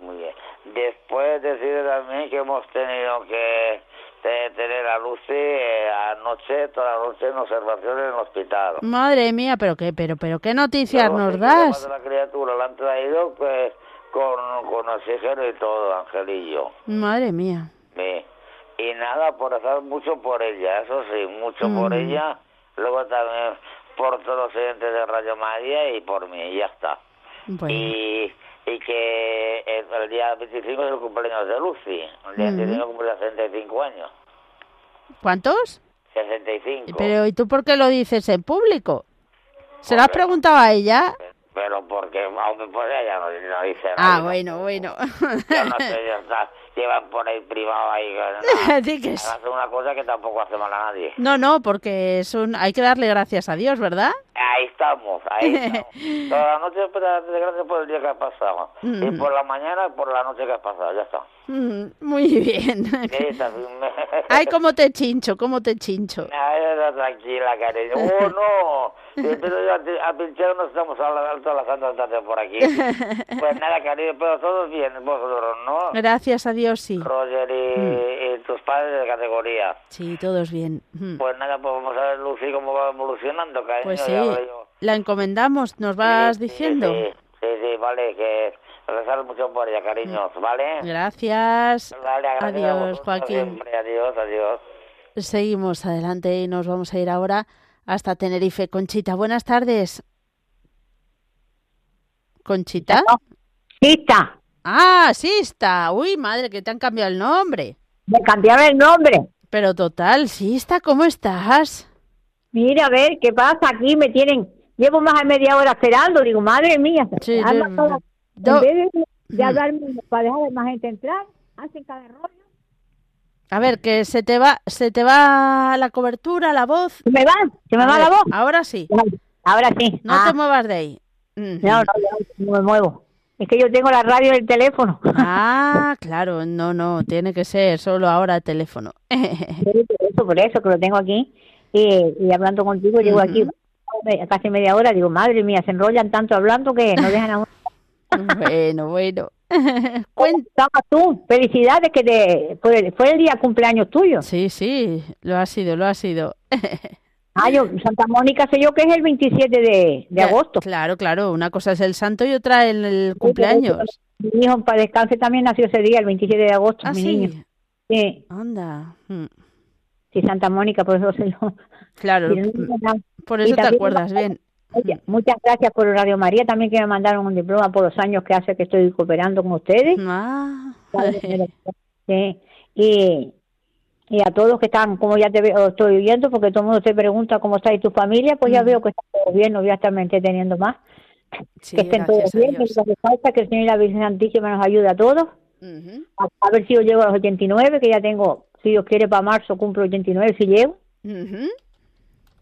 Speaker 8: Muy bien. Después decide también que hemos tenido que tener a Lucy eh, anoche, toda la noche en observación en el hospital.
Speaker 1: Madre mía, pero qué, pero, pero qué noticias nos das.
Speaker 8: la criatura la han traído pues con, con oxígeno y todo, Angelillo.
Speaker 1: Madre mía.
Speaker 8: Sí y nada, por hacer mucho por ella, eso sí, mucho por ella, luego también por todos los oyentes de Radio María y por mí, y ya está. Y, y que el, día 25 es el cumpleaños de Lucy, el día 25 cumple 65 años.
Speaker 1: ¿Cuántos?
Speaker 8: 65.
Speaker 1: Pero ¿y tú por qué lo dices en público? ¿Se lo has preguntado a ella?
Speaker 8: Pero porque, aunque pues ella no, no dice
Speaker 1: ah, nada. Ah, bueno, bueno.
Speaker 8: Yo no sé, ya está llevan por ahí privado ahí. No, una cosa que tampoco hace mal a nadie.
Speaker 1: No, no, porque es un, hay que darle gracias a Dios, ¿verdad?
Speaker 8: Ahí estamos, ahí estamos. Toda la noche darle gracias por el día que ha pasado. Y mm. por la mañana y por la noche que ha pasado, ya está.
Speaker 1: Mm, muy bien. Ay, cómo te chincho, cómo te chincho.
Speaker 8: Ay, tranquila, cariño. Oh, no. Pero a, pinchar nos estamos hablando todas las andas por aquí. Pues nada, cariño, pero todos bien, vosotros, ¿no?
Speaker 1: Gracias a Dios, sí.
Speaker 8: Roger y, mm. tus padres de categoría.
Speaker 1: Sí, todos bien.
Speaker 8: Mm. Pues nada, pues vamos a ver, Lucy, cómo va evolucionando, cariño.
Speaker 1: Pues sí, la encomendamos, nos vas diciendo.
Speaker 8: Sí, sí, sí, vale, que rezar mucho por ella, cariños, ¿vale?
Speaker 1: Gracias. adiós, Joaquín.
Speaker 8: adiós, adiós.
Speaker 1: Seguimos adelante y nos vamos a ir ahora hasta Tenerife. Conchita, buenas tardes. Conchita.
Speaker 9: Sista.
Speaker 1: Ah, Sista. Uy, madre, que te han cambiado el nombre.
Speaker 9: Me cambiaron el nombre.
Speaker 1: Pero total, Sista, ¿cómo estás?
Speaker 9: Mira, a ver, ¿qué pasa? Aquí me tienen... Llevo más de media hora esperando. Digo, madre mía. Sí, en vez de, de hablarme para dejar más gente entrar, hacen cada rollo.
Speaker 1: A ver, que se te va, se te va la cobertura, la voz.
Speaker 9: ¿Se me va? ¿Se me va la voz?
Speaker 1: Ahora sí.
Speaker 9: Ahora sí.
Speaker 1: No te ah. muevas de ahí.
Speaker 9: No, no, no me muevo. Es que yo tengo la radio en el teléfono.
Speaker 1: Ah, claro, no, no, tiene que ser solo ahora el teléfono.
Speaker 9: por eso, por eso que lo tengo aquí. Y, hablando contigo, llego aquí casi media hora, digo, madre mía, se enrollan tanto hablando que no dejan a uno.
Speaker 1: bueno, bueno.
Speaker 9: Cuéntame tú, felicidades que te, fue el día cumpleaños tuyo.
Speaker 1: Sí, sí, lo ha sido, lo ha sido.
Speaker 9: Ah, yo, Santa Mónica sé yo que es el 27 de, de agosto.
Speaker 1: Claro, claro, una cosa es el santo y otra el, el cumpleaños.
Speaker 9: Mi hijo para descanse también nació ese día, el 27 de agosto,
Speaker 1: ¿Ah,
Speaker 9: mi
Speaker 1: sí?
Speaker 9: niño.
Speaker 1: Sí. Anda. Hmm.
Speaker 9: Sí, Santa Mónica, por eso se lo...
Speaker 1: Claro, por eso te acuerdas bien.
Speaker 9: muchas gracias por Radio María, también que me mandaron un diploma por los años que hace que estoy cooperando con ustedes.
Speaker 1: Ah.
Speaker 9: Sí. Y, y a todos que están, como ya te veo, estoy viendo, porque todo el mundo te pregunta cómo está y tu familia, pues ya veo que está todo bien, estar teniendo más. que estén todos bien, que lo que falta, que el Señor y la Virgen Santísima nos ayude a todos. a, ver si yo llego a los 89, que ya tengo, si Dios quiere, para marzo cumplo 89, si llego.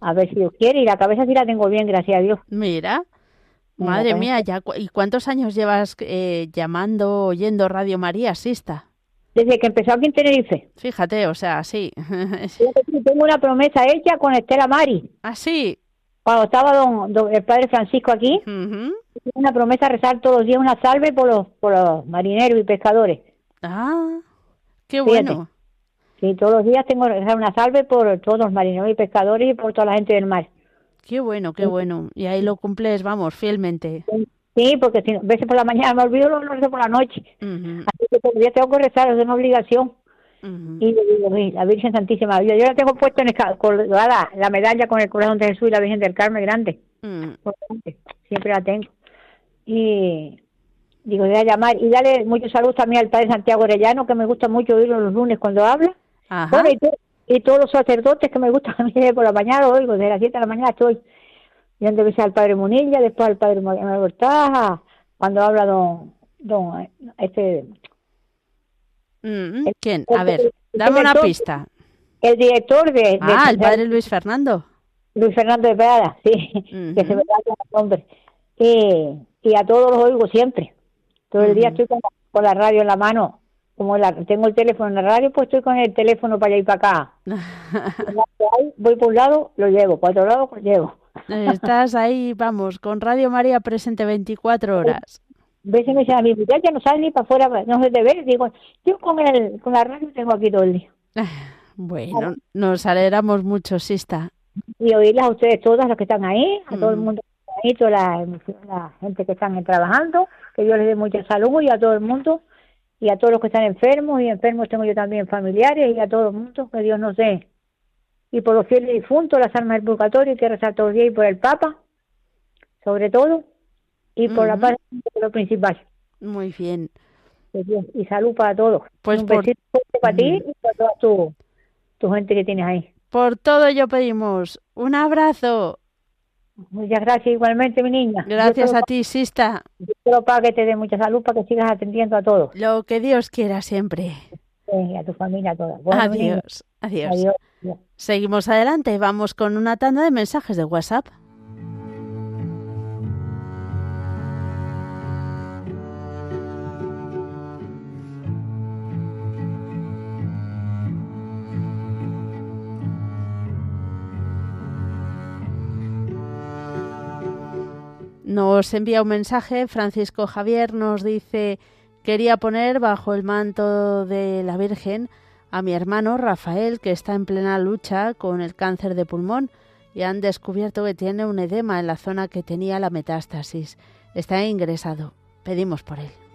Speaker 9: A ver si Dios quiere, y la cabeza sí la tengo bien, gracias a Dios.
Speaker 1: Mira. Madre mía, ya, ¿y cuántos años llevas eh, llamando, oyendo Radio María, Sista?
Speaker 9: Desde que empezó aquí en Tenerife.
Speaker 1: Fíjate, o sea, sí.
Speaker 9: Tengo una promesa hecha con Estela Mari.
Speaker 1: ¿Ah, sí?
Speaker 9: Cuando estaba don, el padre Francisco aquí, uh una promesa rezar todos los días una salve por los, por los marineros y pescadores.
Speaker 1: Ah, qué bueno.
Speaker 9: Sí, todos los días tengo que rezar una salve por todos los marineros y pescadores y por toda la gente del mar.
Speaker 1: Qué bueno, qué bueno. Y ahí lo cumples, vamos, fielmente.
Speaker 9: Sí, porque si a veces por la mañana me olvido, lo rezo por la noche. Así que los días tengo que rezar, es una obligación. Y le digo, la Virgen Santísima, yo, yo la tengo puesta en el, colgada, la medalla con el corazón de Jesús y la Virgen del Carmen grande. Siempre la tengo. Y digo, voy a llamar y dale mucho salud también al Padre Santiago Orellano, que me gusta mucho oírlo los lunes cuando habla. y, todos los sacerdotes que me gustan a mí por la mañana, oigo, desde las 7 de la mañana estoy y antes al padre Munilla, después al padre Manuel Bortaja, cuando habla don, don este...
Speaker 1: Mm, ¿Quién? A ver, dame una pista.
Speaker 9: El director de...
Speaker 1: ah, el padre Luis Fernando.
Speaker 9: Luis Fernando de Prada, sí, que se me da el nombre. Y, y a todos los oigo siempre. Todo el día estoy con, la radio en la mano. Como la, tengo el teléfono en la radio, pues estoy con el teléfono para allá y para acá. voy por un lado, lo llevo, por otro lado, lo llevo.
Speaker 1: Estás ahí, vamos, con Radio María presente 24 horas.
Speaker 9: Veces me dicen a mi ya no sale ni para afuera, no sé de ver. Digo, yo con, el, con la radio tengo aquí todo el día.
Speaker 1: Bueno, nos alegramos mucho, Sista.
Speaker 9: Y oírlas a ustedes todas, los que están ahí, a todo el mm. mundo ahí, toda la, gente que están trabajando, que Dios les dé mucha salud y a todo el mundo, y a todos los que están enfermos, y enfermos tengo yo también familiares, y a todo el mundo, que Dios nos dé y por los fieles difuntos, las almas del purgatorio, que rezar todos los días y por el Papa, sobre todo, y por la paz de lo principal.
Speaker 1: Muy bien.
Speaker 9: Y salud para todos. Pues Un besito para ti y para toda tu, tu gente que tienes ahí.
Speaker 1: Por todo ello pedimos un abrazo.
Speaker 9: Muchas gracias igualmente, mi niña.
Speaker 1: Gracias a ti, Sista.
Speaker 9: Yo para que te dé mucha salud, para que sigas atendiendo a todos.
Speaker 1: Lo que Dios quiera siempre.
Speaker 9: Sí, a tu familia toda.
Speaker 1: adiós, adiós. Adiós. Seguimos adelante, vamos con una tanda de mensajes de WhatsApp. Nos envía un mensaje, Francisco Javier nos dice, quería poner bajo el manto de la Virgen a mi hermano Rafael, que está en plena lucha con el cáncer de pulmón y han descubierto que tiene un edema en la zona que tenía la metástasis. Está ingresado. Pedimos por él.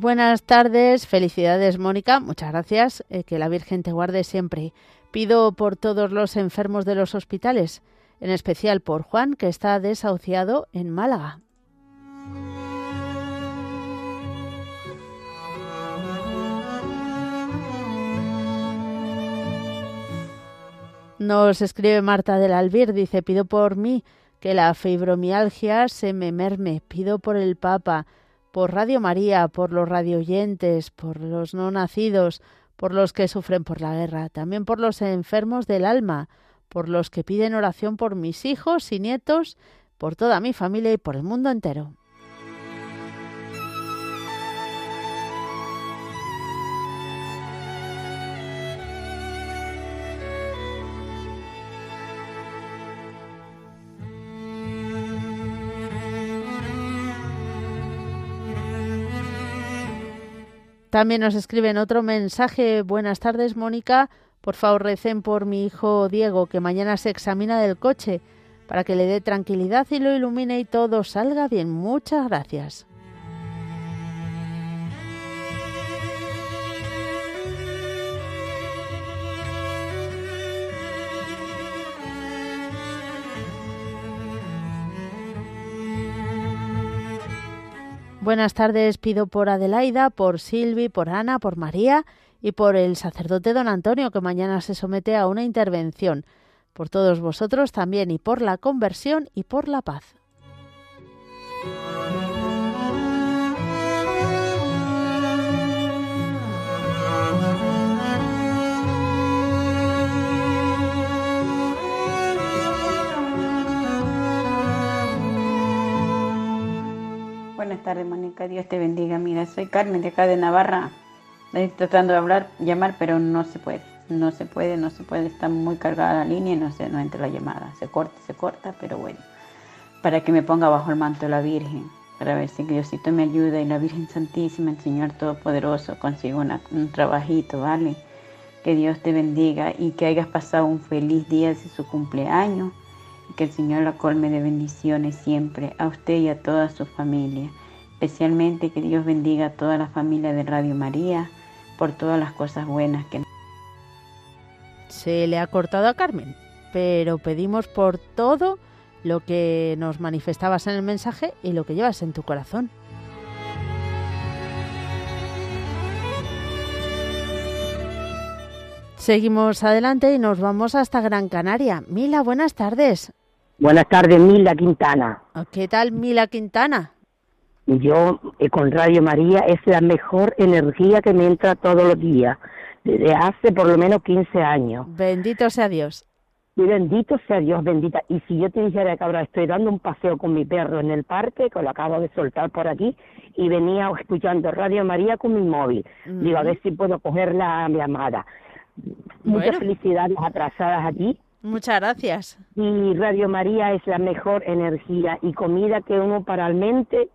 Speaker 1: Buenas tardes, felicidades Mónica, muchas gracias, eh, que la Virgen te guarde siempre. Pido por todos los enfermos de los hospitales, en especial por Juan, que está desahuciado en Málaga. Nos escribe Marta del Albir, dice, pido por mí que la fibromialgia se me merme, pido por el Papa, por Radio María, por los radioyentes, por los no nacidos, por los que sufren por la guerra, también por los enfermos del alma, por los que piden oración por mis hijos y nietos, por toda mi familia y por el mundo entero. También nos escriben otro mensaje. Buenas tardes, Mónica. Por favor, recen por mi hijo Diego, que mañana se examina del coche, para que le dé tranquilidad y lo ilumine y todo salga bien. Muchas gracias. Buenas tardes, pido por Adelaida, por Silvi, por Ana, por María y por el sacerdote don Antonio, que mañana se somete a una intervención. Por todos vosotros también y por la conversión y por la paz.
Speaker 10: Buenas tardes. Dios te bendiga. Mira, soy Carmen de acá de Navarra. Tratando de hablar, llamar, pero no se puede. No se puede, no se puede. Está muy cargada la línea y no, se, no entra la llamada. Se corta, se corta, pero bueno. Para que me ponga bajo el manto de la Virgen. Para ver si Diosito me ayuda y la Virgen Santísima, el Señor Todopoderoso, consigo un trabajito, ¿vale? Que Dios te bendiga y que hayas pasado un feliz día de su cumpleaños que el Señor la colme de bendiciones siempre a usted y a toda su familia. Especialmente que Dios bendiga a toda la familia de Radio María por todas las cosas buenas que...
Speaker 1: Se le ha cortado a Carmen, pero pedimos por todo lo que nos manifestabas en el mensaje y lo que llevas en tu corazón. Seguimos adelante y nos vamos hasta Gran Canaria. Mila, buenas tardes.
Speaker 11: Buenas tardes, Mila Quintana.
Speaker 1: ¿Qué tal, Mila Quintana?
Speaker 11: Yo eh, con Radio María es la mejor energía que me entra todos los días, desde hace por lo menos 15 años.
Speaker 1: Bendito sea Dios.
Speaker 11: Y bendito sea Dios, bendita. Y si yo te dijera que ahora estoy dando un paseo con mi perro en el parque, que lo acabo de soltar por aquí, y venía escuchando Radio María con mi móvil. Digo, a ver si puedo coger la llamada. Muchas felicidades atrasadas aquí
Speaker 1: Muchas gracias.
Speaker 11: Y Radio María es la mejor energía y comida que uno para el mente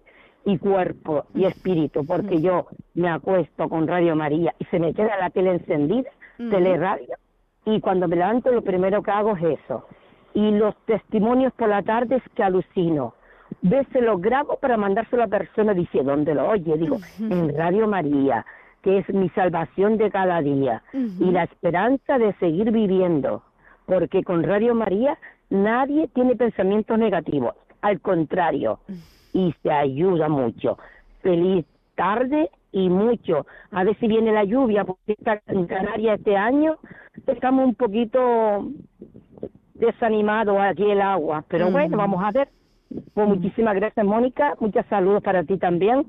Speaker 11: y cuerpo y espíritu, porque yo me acuesto con Radio María y se me queda la tele encendida, teleradio, y cuando me levanto lo primero que hago es eso. Y los testimonios por la tarde es que alucino. Veces los grabo para mandárselo a la persona, dice, ¿dónde lo oye? Digo, en Radio María, que es mi salvación de cada día y la esperanza de seguir viviendo porque con Radio María nadie tiene pensamientos negativos, al contrario, y se ayuda mucho. Feliz tarde y mucho. A ver si viene la lluvia, porque en Canarias este año estamos un poquito desanimados aquí el agua, pero bueno, vamos a ver. Pues muchísimas gracias, Mónica. Muchos saludos para ti también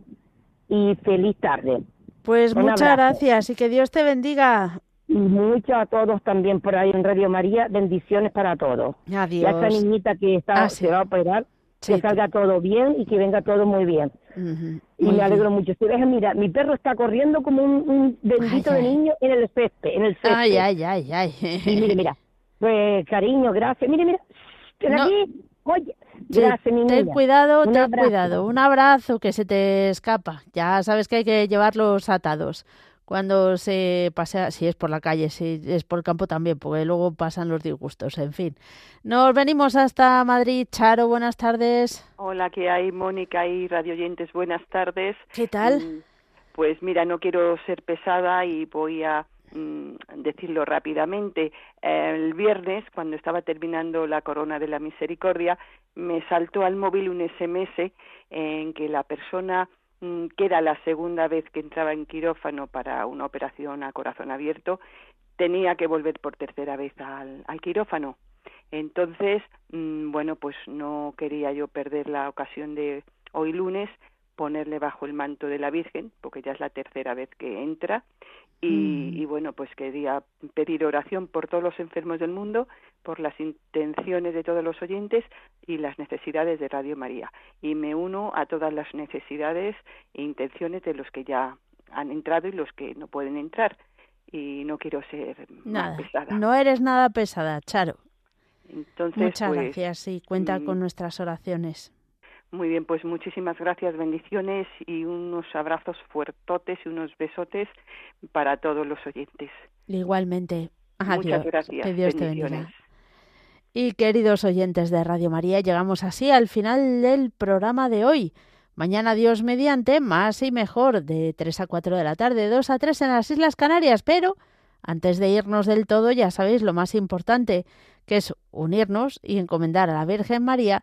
Speaker 11: y feliz tarde.
Speaker 1: Pues muchas gracias y que Dios te bendiga.
Speaker 11: Mucho a todos también por ahí en Radio María. Bendiciones para todos.
Speaker 1: Adiós.
Speaker 11: Y a esta niñita que está, ah, se va a operar, que salga todo bien y que venga todo muy bien. y me alegro mucho. Si ves, mira, mi perro está corriendo como un, bendito de niño en el césped, en el césped.
Speaker 1: Ay, ay, ay, ay.
Speaker 11: Y mire, mira, pues cariño, gracias. Mire, mira, aquí, oye, gracias, mi
Speaker 1: Ten cuidado, ten cuidado. Un abrazo que se te escapa. Ya sabes que hay que llevarlos atados cuando se pasea, si es por la calle, si es por el campo también, porque luego pasan los disgustos, en fin. Nos venimos hasta Madrid. Charo, buenas tardes.
Speaker 12: Hola, ¿qué hay? Mónica y radioyentes, buenas tardes.
Speaker 1: ¿Qué tal?
Speaker 12: Mm, pues mira, no quiero ser pesada y voy a mm, decirlo rápidamente. El viernes, cuando estaba terminando la corona de la misericordia, me saltó al móvil un SMS en que la persona que era la segunda vez que entraba en quirófano para una operación a corazón abierto, tenía que volver por tercera vez al, al quirófano. Entonces, mm, bueno, pues no quería yo perder la ocasión de hoy lunes ponerle bajo el manto de la Virgen, porque ya es la tercera vez que entra, y, mm. y, bueno, pues quería pedir oración por todos los enfermos del mundo, por las intenciones de todos los oyentes y las necesidades de Radio María. Y me uno a todas las necesidades e intenciones de los que ya han entrado y los que no pueden entrar. Y no quiero ser
Speaker 1: nada,
Speaker 12: pesada.
Speaker 1: No eres nada pesada, Charo.
Speaker 12: Entonces,
Speaker 1: Muchas
Speaker 12: pues,
Speaker 1: gracias y cuenta
Speaker 12: mm,
Speaker 1: con nuestras oraciones.
Speaker 12: Muy bien, pues muchísimas gracias, bendiciones y unos abrazos fuertotes y unos besotes para todos los oyentes.
Speaker 1: Igualmente.
Speaker 12: Muchas gracias.
Speaker 1: Que Dios te bendiga. Y queridos oyentes de Radio María, llegamos así al final del programa de hoy. Mañana Dios mediante, más y mejor, de 3 a 4 de la tarde, 2 a 3 en las Islas Canarias, pero antes de irnos del todo, ya sabéis lo más importante, que es unirnos y encomendar a la Virgen María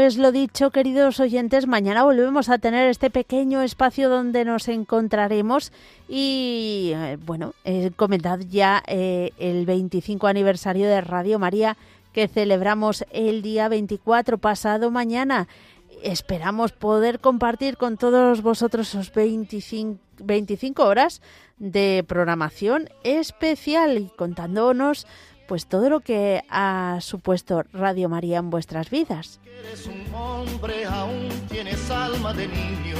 Speaker 1: Pues lo dicho, queridos oyentes, mañana volvemos a tener este pequeño espacio donde nos encontraremos y, eh, bueno, eh, comentad ya eh, el 25 aniversario de Radio María que celebramos el día 24 pasado mañana. Esperamos poder compartir con todos vosotros esos 25, 25 horas de programación especial y contándonos pues todo lo que ha supuesto Radio María en vuestras vidas.
Speaker 2: Eres un hombre, aún tienes alma de niño.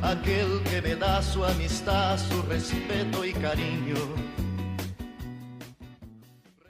Speaker 2: Aquel que me da su amistad, su respeto y cariño